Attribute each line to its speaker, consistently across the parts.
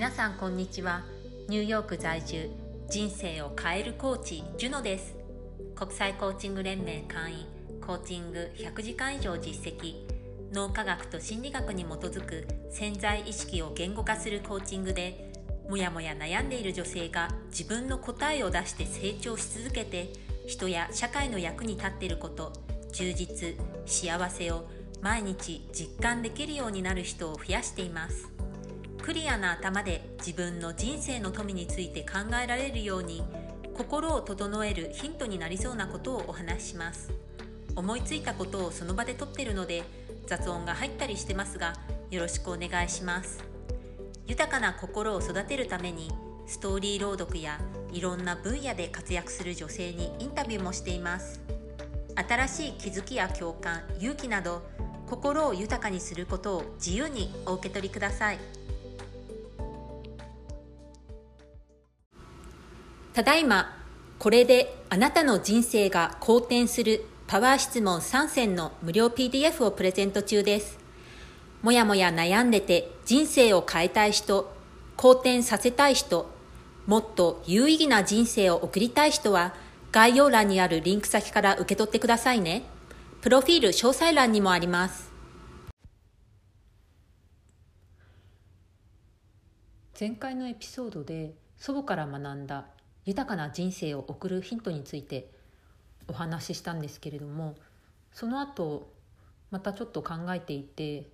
Speaker 1: 皆さんこんにちは。ニューヨーク在住人生を変えるコーチジュノです。国際コーチング連盟会員コーチング100時間以上実績脳科学と心理学に基づく潜在意識を言語化するコーチングでもやもや悩んでいる女性が自分の答えを出して成長し続けて人や社会の役に立っていること充実幸せを毎日実感できるようになる人を増やしています。クリアな頭で自分の人生の富について考えられるように心を整えるヒントになりそうなことをお話しします。思いついたことをその場で撮ってるので雑音が入ったりしてますがよろしくお願いします。豊かな心を育てるためにストーリー朗読やいろんな分野で活躍する女性にインタビューもしています。新しい気づきや共感勇気など心を豊かにすることを自由にお受け取りください。ただいまこれであなたの人生が好転するパワー質問3選の無料 PDF をプレゼント中ですもやもや悩んでて人生を変えたい人好転させたい人もっと有意義な人生を送りたい人は概要欄にあるリンク先から受け取ってくださいね。プロフィール詳細欄にもあります。前回のエピソードで祖母から学んだ豊かな人生を送るヒントについてお話ししたんですけれどもその後またちょっと考えていて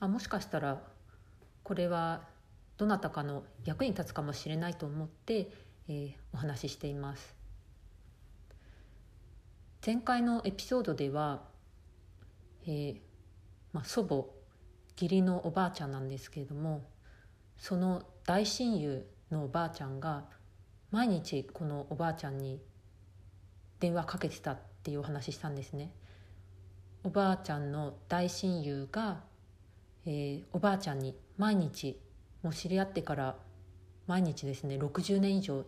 Speaker 1: あもしかしたらこれはどなたかの役に立つかもしれないと思って、えー、お話ししています。前回のエピソードでは、えーまあ、祖母義理のおばあちゃんなんですけれどもその大親友のおばあちゃんが毎日このおばあちゃんに電話かけてたっていうお話したんですね。おばあちゃんの大親友が、えー、おばあちゃんに毎日もう知り合ってから毎日ですね60年以上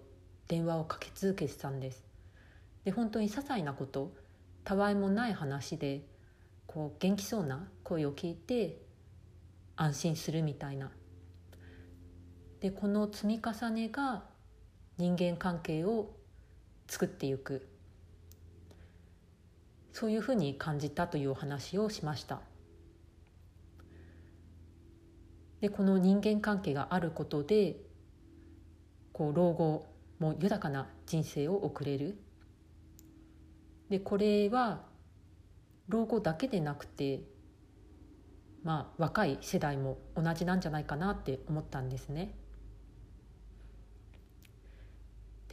Speaker 1: 電話をかけ続けてたんです。で本当に些細なことたわいもない話でこう元気そうな声を聞いて安心するみたいなでこの積み重ねが人間関係を作っていく。そういうふうに感じたというお話をしました。でこの人間関係があることでこう老後も豊かな人生を送れる。でこれは老後だけでなくてまあ若い世代も同じなんじゃないかなって思ったんですね。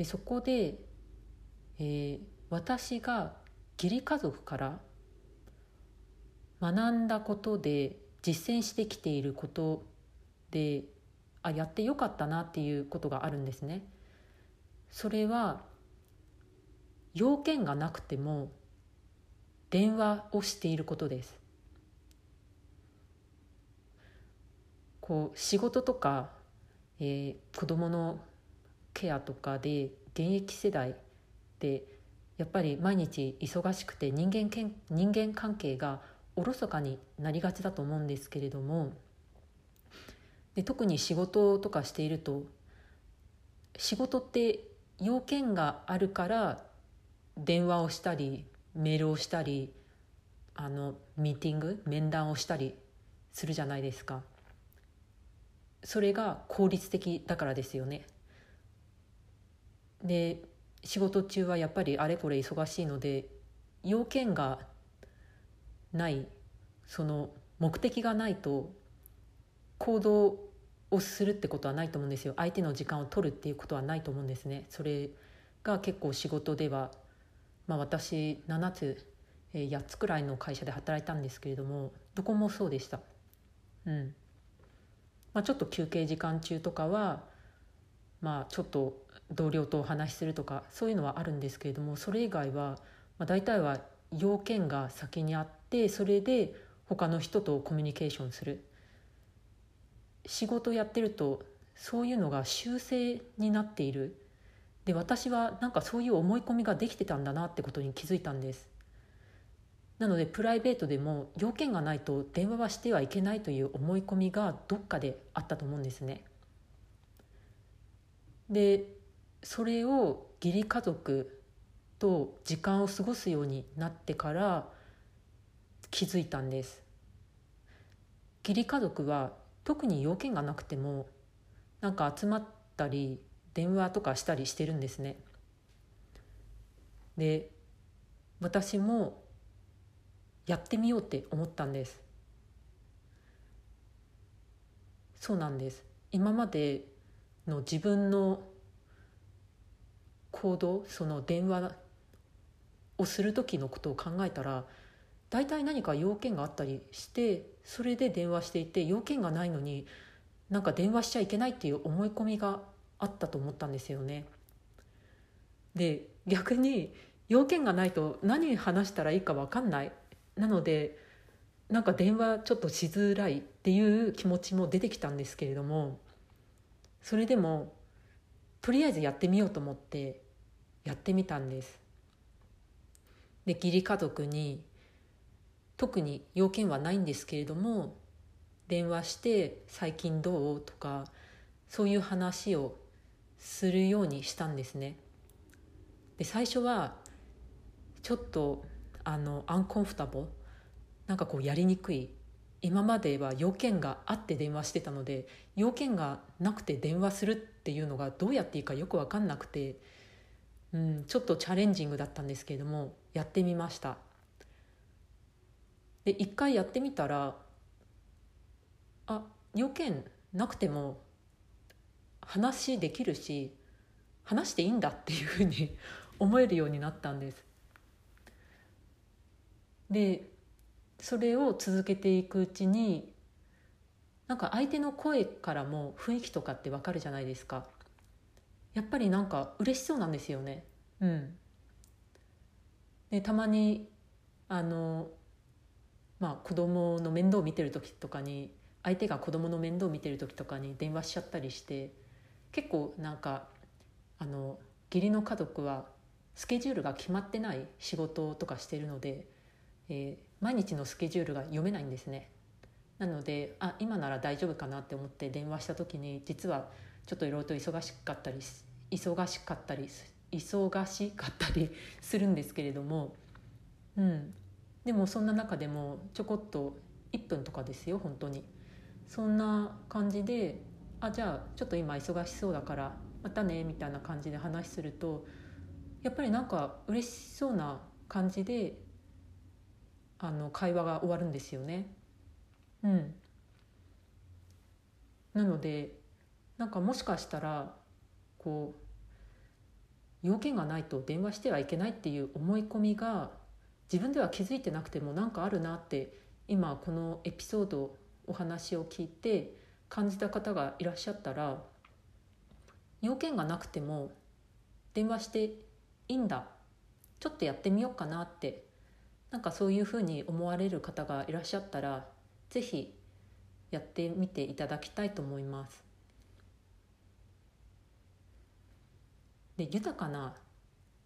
Speaker 1: でそこで、えー、私が義理家族から学んだことで実践してきていることであやってよかったなっていうことがあるんですね。それは要件がなくても電話をしていることですこう仕事とか、えー、子どものケアとかで現役世代でやっぱり毎日忙しくて人間けん人間関係がおろそかになりがちだと思うんですけれどもで特に仕事とかしていると仕事って要件があるから電話をしたりメールをしたりあのミーティング面談をしたりするじゃないですか。それが効率的だからですよね。で仕事中はやっぱりあれこれ忙しいので要件がないその目的がないと行動をするってことはないと思うんですよ。相手の時間を取るっていうことはないと思うんですね。それが結構仕事ではまあ、私7つ8つくらいの会社で働いたんですけれどもどこもそうでした。うん。まあ、ちょっと休憩時間中とかは、まあ、ちょっと同僚とお話しするとかそういうのはあるんですけれどもそれ以外は、まあ、大体は要件が先にあってそれで他の人とコミュニケーションする。仕事やってるとそういうのが修正になっている。で私はなんかそういう思い込みができてたんだなってことに気づいたんです。なのでプライベートでも要件がないと電話はしてはいけないという思い込みがどっかであったと思うんですね。
Speaker 2: でそれを義理家族と時間を過ごすようになってから気づいたんです。義理家族は特に要件がなくてもなんか集まったり電話とかしたりしてるんですね。で私もやってみようって思ったんです。そうなんです。今までの自分の行動その電話をする時のことを考えたら大体何か要件があったりしてそれで電話していて要件がないのになんか電話しちゃいけないっていう思い込みがあったと思ったんですよね。で逆に要件がないと何話したらいいか分かんないなのでなんか電話ちょっとしづらいっていう気持ちも出てきたんですけれどもそれでもとりあえずやってみようと思ってやってみたんです。で義理家族に特に要件はないんですけれども電話して「最近どう?」とかそういう話をするようにしたんですね。で最初はちょっとあのアンコンフタボなんかこうやりにくい今までは要件があって電話してたので要件がなくて電話するっていうのがどうやっていいかよく分かんなくて、うん、ちょっとチャレンジングだったんですけれどもやってみました。で一回やってみたらあ要件なくても話できるし話していいんだっていうふうに 思えるようになったんです。でそれを続けていくうちになんか相手の声からも雰囲気とかってわかるじゃないですか。やっぱりなんか嬉しそうなんですよね。うん。でたまにあのまあ子供の面倒を見てる時とかに相手が子供の面倒を見てる時とかに電話しちゃったりして結構なんかあの義理の家族はスケジュールが決まってない仕事とかしてるのでえー、毎日のスケジュールが読めないんですねなのであ今なら大丈夫かなって思って電話した時に実はちょっといろいろと忙しかったり忙しかったり忙しかったり するんですけれども、うん、でもそんな中でもちょこっと1分とかですよ本当にそんな感じであじゃあちょっと今忙しそうだからまたねみたいな感じで話するとやっぱりなんか嬉しそうな感じであの会話が終わるんですよね。うん、なのでなんかもしかしたらこう要件がないと電話してはいけないっていう思い込みが自分では気づいてなくてもなんかあるなって今このエピソードお話を聞いて感じた方がいらっしゃったら要件がなくても電話していいんだ。ちょっとやってみようかなってなんかそういうふうに思われる方がいらっしゃったら是非やってみていただきたいと思います。で豊かな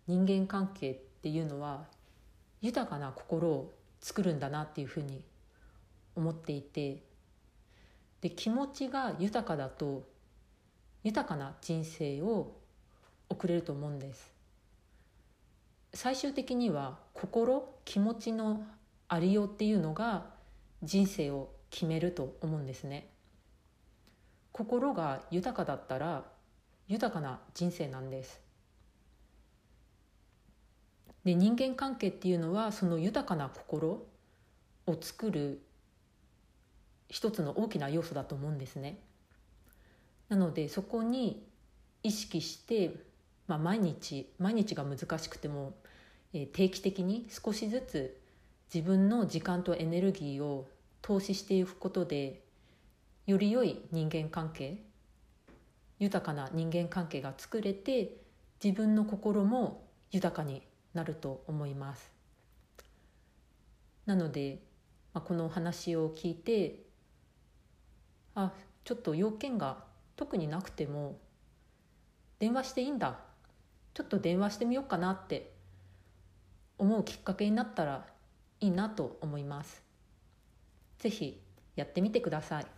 Speaker 2: 人間関係っていうのは豊かな心を作るんだなっていうふうに思っていてで気持ちが豊かだと豊かな人生を送れると思うんです最終的には心気持ちのありようっていうのが人生を決めると思うんですね。心が豊かだったら豊かな人生なんです。で人間関係っていうのはその豊かな心を作る一つの大きな要素だと思うんですね。なのでそこに意識して、まあ、毎日毎日が難しくてもえ定期的に少しずつ自分の時間とエネルギーを投資していくことでより良い人間関係豊かな人間関係が作れて自分の心も豊かになると思いますなので、まあ、このお話を聞いてあちょっと要件が特になくても電話していいんだちょっと電話してみようかなって思うきっかけになったらいいなと思います。ぜひやってみてください。